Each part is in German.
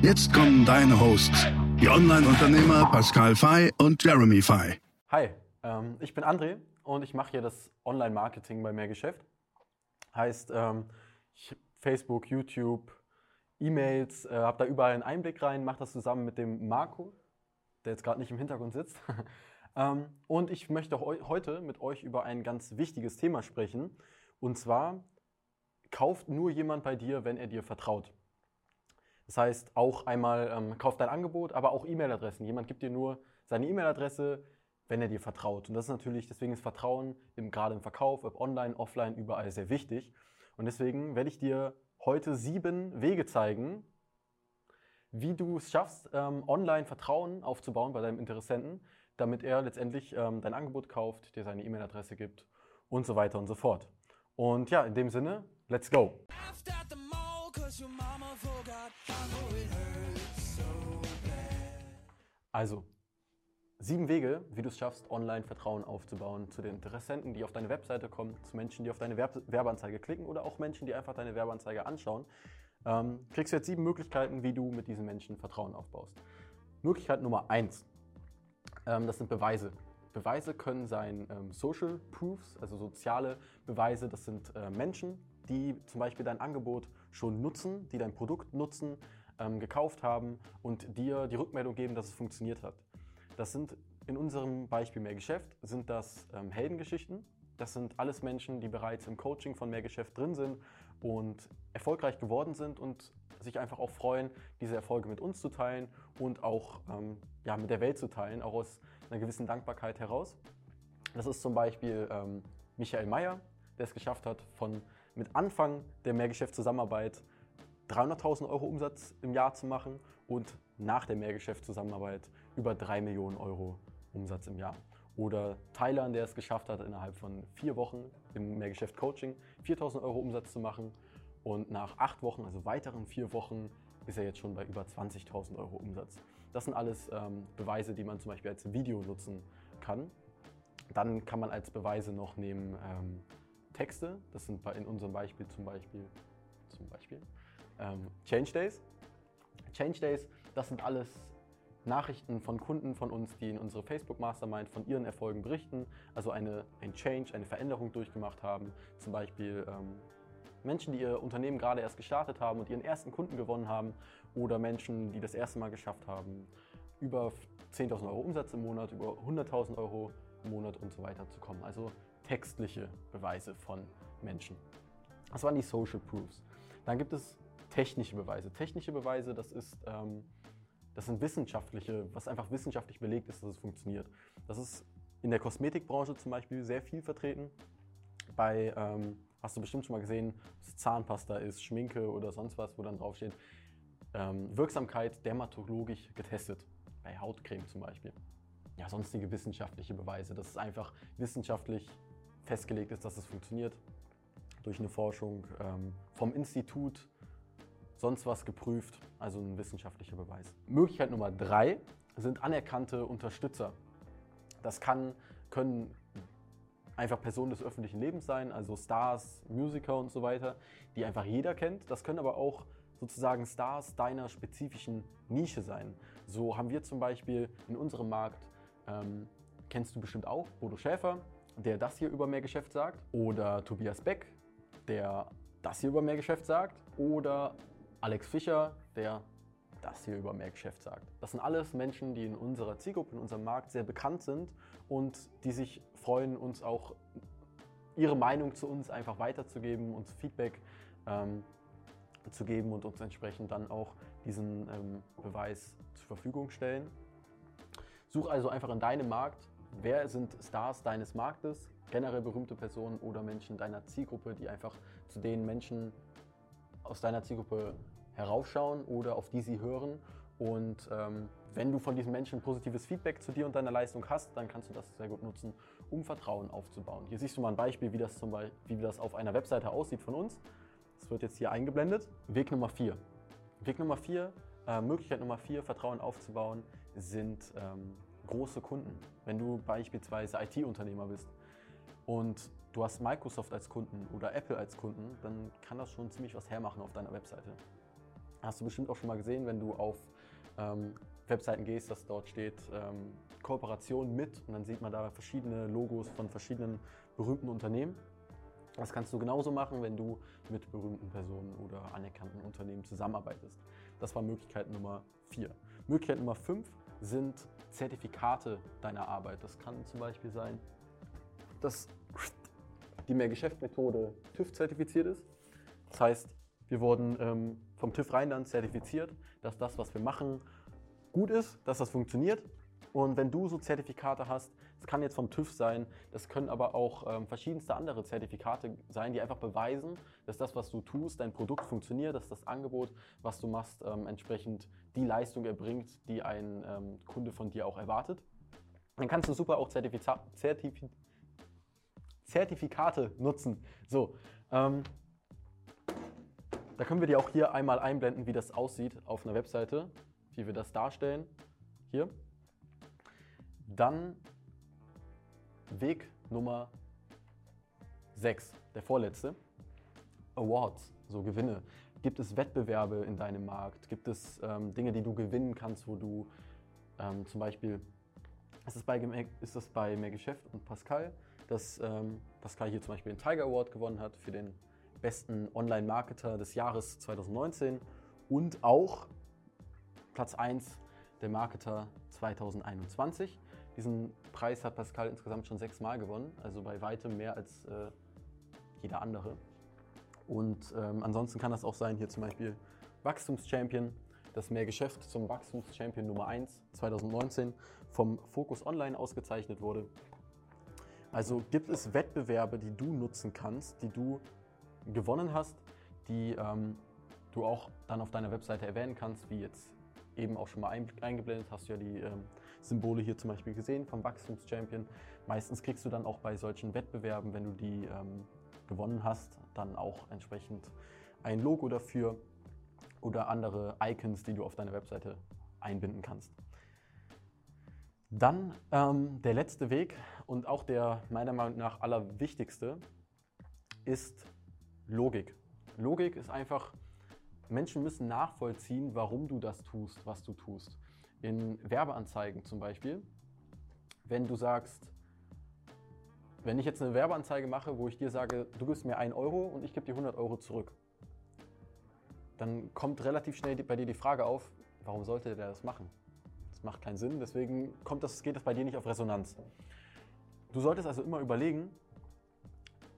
Jetzt kommen deine Hosts, die Online-Unternehmer Pascal Fay und Jeremy Fay. Hi, ähm, ich bin André und ich mache hier das Online-Marketing bei Mehrgeschäft. Heißt, ähm, ich, Facebook, YouTube, E-Mails, äh, habe da überall einen Einblick rein, mache das zusammen mit dem Marco, der jetzt gerade nicht im Hintergrund sitzt. ähm, und ich möchte heute mit euch über ein ganz wichtiges Thema sprechen. Und zwar, kauft nur jemand bei dir, wenn er dir vertraut. Das heißt, auch einmal ähm, kauft dein Angebot, aber auch E-Mail-Adressen. Jemand gibt dir nur seine E-Mail-Adresse, wenn er dir vertraut. Und das ist natürlich, deswegen ist Vertrauen im, gerade im Verkauf, ob online, offline, überall sehr wichtig. Und deswegen werde ich dir heute sieben Wege zeigen, wie du es schaffst, ähm, online Vertrauen aufzubauen bei deinem Interessenten, damit er letztendlich ähm, dein Angebot kauft, dir seine E-Mail-Adresse gibt und so weiter und so fort. Und ja, in dem Sinne, let's go! Also, sieben Wege, wie du es schaffst, online Vertrauen aufzubauen zu den Interessenten, die auf deine Webseite kommen, zu Menschen, die auf deine Werb Werbeanzeige klicken oder auch Menschen, die einfach deine Werbeanzeige anschauen. Ähm, kriegst du jetzt sieben Möglichkeiten, wie du mit diesen Menschen Vertrauen aufbaust. Möglichkeit Nummer eins, ähm, das sind Beweise. Beweise können sein ähm, Social Proofs, also soziale Beweise. Das sind äh, Menschen, die zum Beispiel dein Angebot schon nutzen, die dein Produkt nutzen, ähm, gekauft haben und dir die Rückmeldung geben, dass es funktioniert hat. Das sind in unserem Beispiel Mehrgeschäft, sind das ähm, Heldengeschichten. Das sind alles Menschen, die bereits im Coaching von Mehrgeschäft drin sind und erfolgreich geworden sind und sich einfach auch freuen, diese Erfolge mit uns zu teilen und auch ähm, ja, mit der Welt zu teilen, auch aus einer gewissen Dankbarkeit heraus. Das ist zum Beispiel ähm, Michael Mayer, der es geschafft hat, von mit Anfang der Mehrgeschäftszusammenarbeit 300.000 Euro Umsatz im Jahr zu machen und nach der Mehrgeschäftszusammenarbeit über 3 Millionen Euro Umsatz im Jahr. Oder Thailand, der es geschafft hat, innerhalb von vier Wochen im Mehrgeschäft Coaching 4.000 Euro Umsatz zu machen. Und nach acht Wochen, also weiteren vier Wochen, ist er jetzt schon bei über 20.000 Euro Umsatz. Das sind alles ähm, Beweise, die man zum Beispiel als Video nutzen kann. Dann kann man als Beweise noch nehmen ähm, Texte. Das sind in unserem Beispiel zum Beispiel, zum Beispiel ähm, Change Days. Change Days, das sind alles Nachrichten von Kunden von uns, die in unsere Facebook Mastermind von ihren Erfolgen berichten, also eine, ein Change, eine Veränderung durchgemacht haben. Zum Beispiel ähm, Menschen, die ihr Unternehmen gerade erst gestartet haben und ihren ersten Kunden gewonnen haben oder Menschen, die das erste Mal geschafft haben, über 10.000 Euro Umsatz im Monat, über 100.000 Euro im Monat und so weiter zu kommen. Also textliche Beweise von Menschen. Das waren die Social Proofs. Dann gibt es technische Beweise. Technische Beweise, das ist, ähm, das sind wissenschaftliche, was einfach wissenschaftlich belegt ist, dass es funktioniert. Das ist in der Kosmetikbranche zum Beispiel sehr viel vertreten. Bei, ähm, hast du bestimmt schon mal gesehen, es Zahnpasta ist, Schminke oder sonst was, wo dann draufsteht, ähm, Wirksamkeit dermatologisch getestet. Bei Hautcreme zum Beispiel. Ja, sonstige wissenschaftliche Beweise, dass es einfach wissenschaftlich festgelegt ist, dass es funktioniert. Durch eine Forschung ähm, vom Institut sonst was geprüft, also ein wissenschaftlicher Beweis. Möglichkeit Nummer drei sind anerkannte Unterstützer. Das kann, können einfach Personen des öffentlichen Lebens sein, also Stars, Musiker und so weiter, die einfach jeder kennt. Das können aber auch sozusagen Stars deiner spezifischen Nische sein. So haben wir zum Beispiel in unserem Markt, ähm, kennst du bestimmt auch, Bodo Schäfer, der das hier über mehr Geschäft sagt, oder Tobias Beck, der das hier über mehr Geschäft sagt, oder Alex Fischer, der das hier über mehr Geschäft sagt. Das sind alles Menschen, die in unserer Zielgruppe, in unserem Markt sehr bekannt sind und die sich freuen, uns auch ihre Meinung zu uns einfach weiterzugeben, uns Feedback ähm, zu geben und uns entsprechend dann auch diesen ähm, Beweis zur Verfügung stellen. Such also einfach in deinem Markt, wer sind Stars deines Marktes, generell berühmte Personen oder Menschen deiner Zielgruppe, die einfach zu den Menschen aus deiner Zielgruppe heraufschauen oder auf die sie hören Und ähm, wenn du von diesen Menschen positives Feedback zu dir und deiner Leistung hast, dann kannst du das sehr gut nutzen, um Vertrauen aufzubauen. Hier siehst du mal ein Beispiel, wie das, zum Beispiel, wie das auf einer Webseite aussieht von uns. Das wird jetzt hier eingeblendet. Weg Nummer 4. Weg Nummer 4, äh, Möglichkeit Nummer 4, Vertrauen aufzubauen, sind ähm, große Kunden. Wenn du beispielsweise IT-Unternehmer bist und du hast Microsoft als Kunden oder Apple als Kunden, dann kann das schon ziemlich was hermachen auf deiner Webseite. Hast du bestimmt auch schon mal gesehen, wenn du auf ähm, Webseiten gehst, dass dort steht ähm, Kooperation mit und dann sieht man da verschiedene Logos von verschiedenen berühmten Unternehmen. Das kannst du genauso machen, wenn du mit berühmten Personen oder anerkannten Unternehmen zusammenarbeitest. Das war Möglichkeit Nummer 4. Möglichkeit Nummer 5 sind Zertifikate deiner Arbeit. Das kann zum Beispiel sein, dass die Mehrgeschäft-Methode TÜV zertifiziert ist. Das heißt, wir wurden ähm, vom TÜV Rheinland zertifiziert, dass das, was wir machen, gut ist, dass das funktioniert. Und wenn du so Zertifikate hast, das kann jetzt vom TÜV sein, das können aber auch ähm, verschiedenste andere Zertifikate sein, die einfach beweisen, dass das, was du tust, dein Produkt funktioniert, dass das Angebot, was du machst, ähm, entsprechend die Leistung erbringt, die ein ähm, Kunde von dir auch erwartet. Dann kannst du super auch Zertifiza Zertif Zertifikate nutzen. So, ähm, da können wir dir auch hier einmal einblenden, wie das aussieht auf einer Webseite, wie wir das darstellen. Hier. Dann Weg Nummer 6, der vorletzte. Awards, so Gewinne. Gibt es Wettbewerbe in deinem Markt? Gibt es ähm, Dinge, die du gewinnen kannst, wo du ähm, zum Beispiel, ist es bei, ist das bei Mehr Geschäft und Pascal, dass ähm, Pascal hier zum Beispiel den Tiger Award gewonnen hat für den besten Online-Marketer des Jahres 2019 und auch Platz 1 der Marketer 2021. Diesen Preis hat Pascal insgesamt schon sechsmal gewonnen, also bei weitem mehr als äh, jeder andere. Und ähm, ansonsten kann das auch sein, hier zum Beispiel Wachstumschampion, das Mehrgeschäft zum Wachstumschampion Nummer 1 2019 vom Focus Online ausgezeichnet wurde. Also gibt es Wettbewerbe, die du nutzen kannst, die du gewonnen hast, die ähm, du auch dann auf deiner Webseite erwähnen kannst, wie jetzt eben auch schon mal eingeblendet, hast du ja die ähm, Symbole hier zum Beispiel gesehen vom Wachstumschampion. Meistens kriegst du dann auch bei solchen Wettbewerben, wenn du die ähm, gewonnen hast, dann auch entsprechend ein Logo dafür oder andere Icons, die du auf deiner Webseite einbinden kannst. Dann ähm, der letzte Weg und auch der meiner Meinung nach allerwichtigste ist Logik. Logik ist einfach, Menschen müssen nachvollziehen, warum du das tust, was du tust. In Werbeanzeigen zum Beispiel, wenn du sagst, wenn ich jetzt eine Werbeanzeige mache, wo ich dir sage, du gibst mir 1 Euro und ich gebe dir 100 Euro zurück, dann kommt relativ schnell bei dir die Frage auf, warum sollte der das machen? Das macht keinen Sinn, deswegen kommt das, geht das bei dir nicht auf Resonanz. Du solltest also immer überlegen,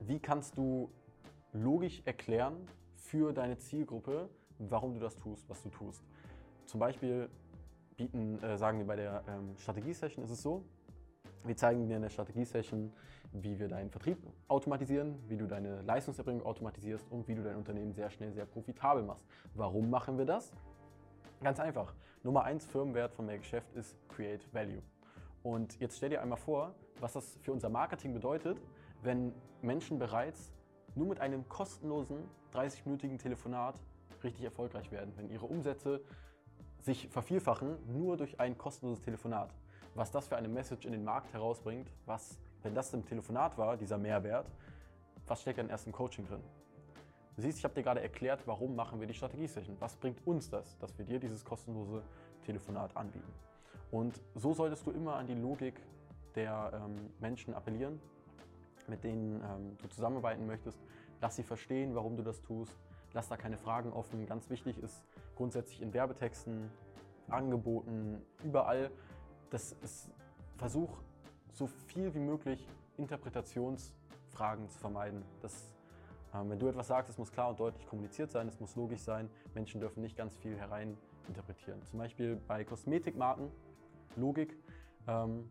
wie kannst du logisch erklären für deine Zielgruppe, warum du das tust, was du tust. Zum Beispiel bieten, äh, sagen wir bei der ähm, Strategie-Session ist es so, wir zeigen dir in der Strategie-Session, wie wir deinen Vertrieb automatisieren, wie du deine Leistungserbringung automatisierst und wie du dein Unternehmen sehr schnell, sehr profitabel machst. Warum machen wir das? Ganz einfach. Nummer eins Firmenwert von mehr Geschäft ist Create Value. Und jetzt stell dir einmal vor, was das für unser Marketing bedeutet, wenn Menschen bereits nur mit einem kostenlosen 30-minütigen Telefonat richtig erfolgreich werden, wenn ihre Umsätze sich vervielfachen, nur durch ein kostenloses Telefonat. Was das für eine Message in den Markt herausbringt, was, wenn das im Telefonat war, dieser Mehrwert, was steckt dann erst im Coaching drin? Du siehst, ich habe dir gerade erklärt, warum machen wir die Strategie-Session. Was bringt uns das, dass wir dir dieses kostenlose Telefonat anbieten? Und so solltest du immer an die Logik der ähm, Menschen appellieren mit denen ähm, du zusammenarbeiten möchtest. Lass sie verstehen, warum du das tust. Lass da keine Fragen offen. Ganz wichtig ist grundsätzlich in Werbetexten, Angeboten, überall, das ist, versuch so viel wie möglich Interpretationsfragen zu vermeiden. Das, ähm, wenn du etwas sagst, es muss klar und deutlich kommuniziert sein, es muss logisch sein. Menschen dürfen nicht ganz viel hereininterpretieren. Zum Beispiel bei Kosmetikmarken, Logik, ähm,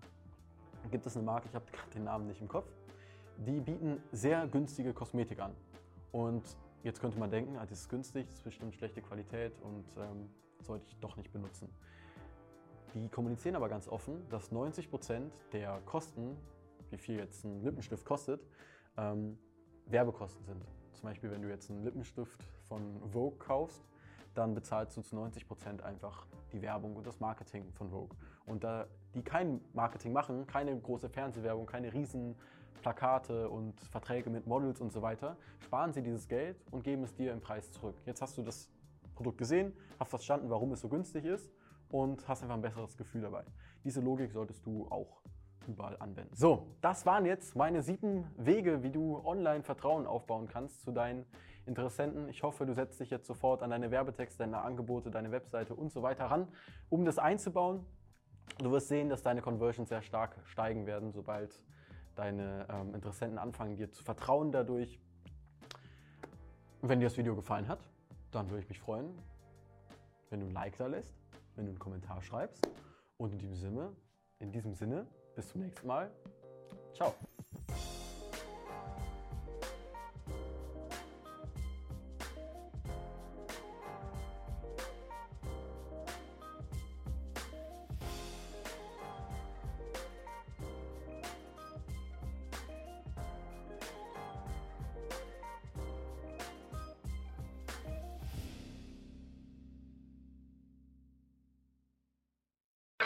gibt es eine Marke, ich habe gerade den Namen nicht im Kopf, die bieten sehr günstige Kosmetik an. Und jetzt könnte man denken, ah, das ist günstig, das ist bestimmt schlechte Qualität und ähm, sollte ich doch nicht benutzen. Die kommunizieren aber ganz offen, dass 90% der Kosten, wie viel jetzt ein Lippenstift kostet, ähm, Werbekosten sind. Zum Beispiel, wenn du jetzt einen Lippenstift von Vogue kaufst, dann bezahlst du zu 90% einfach die Werbung und das Marketing von Vogue. Und da die kein Marketing machen, keine große Fernsehwerbung, keine riesen Plakate und Verträge mit Models und so weiter, sparen sie dieses Geld und geben es dir im Preis zurück. Jetzt hast du das Produkt gesehen, hast verstanden, warum es so günstig ist und hast einfach ein besseres Gefühl dabei. Diese Logik solltest du auch überall anwenden. So, das waren jetzt meine sieben Wege, wie du online Vertrauen aufbauen kannst zu deinen Interessenten. Ich hoffe, du setzt dich jetzt sofort an deine Werbetexte, deine Angebote, deine Webseite und so weiter ran, um das einzubauen. Du wirst sehen, dass deine Conversions sehr stark steigen werden, sobald deine ähm, Interessenten anfangen, dir zu vertrauen dadurch. Wenn dir das Video gefallen hat, dann würde ich mich freuen, wenn du ein Like da lässt, wenn du einen Kommentar schreibst. Und in diesem Sinne, in diesem Sinne bis zum nächsten Mal. Ciao.